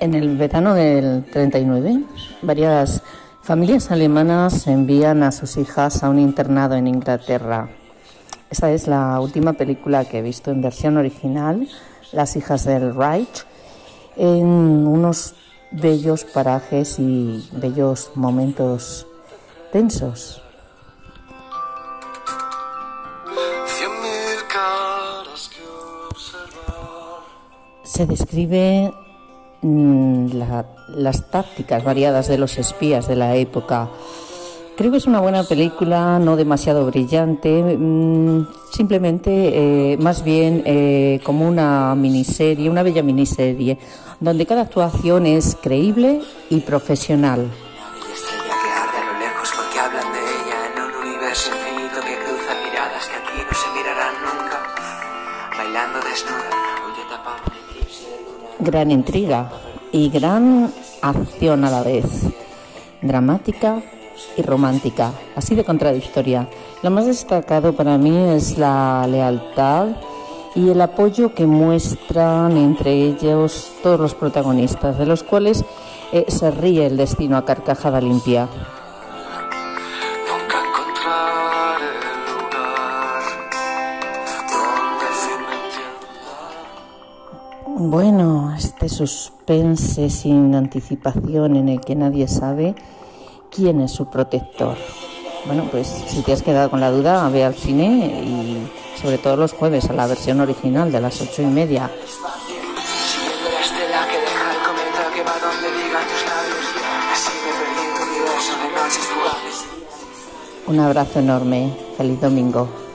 En el verano del 39, varias familias alemanas envían a sus hijas a un internado en Inglaterra. Esta es la última película que he visto en versión original, Las hijas del Reich, en unos bellos parajes y bellos momentos tensos. Se describe mm, las tácticas variadas de los espías de la época. Creo que es una buena película, no demasiado brillante, mm, simplemente eh, más bien eh, como una miniserie, una bella miniserie, donde cada actuación es creíble y profesional. Gran intriga y gran acción a la vez, dramática y romántica, así de contradictoria. Lo más destacado para mí es la lealtad y el apoyo que muestran entre ellos todos los protagonistas, de los cuales eh, se ríe el destino a carcajada limpia. Bueno, este suspense sin anticipación en el que nadie sabe quién es su protector. Bueno, pues si te has quedado con la duda, ve al cine y sobre todo los jueves a la versión original de las ocho y media. Un abrazo enorme. Feliz domingo.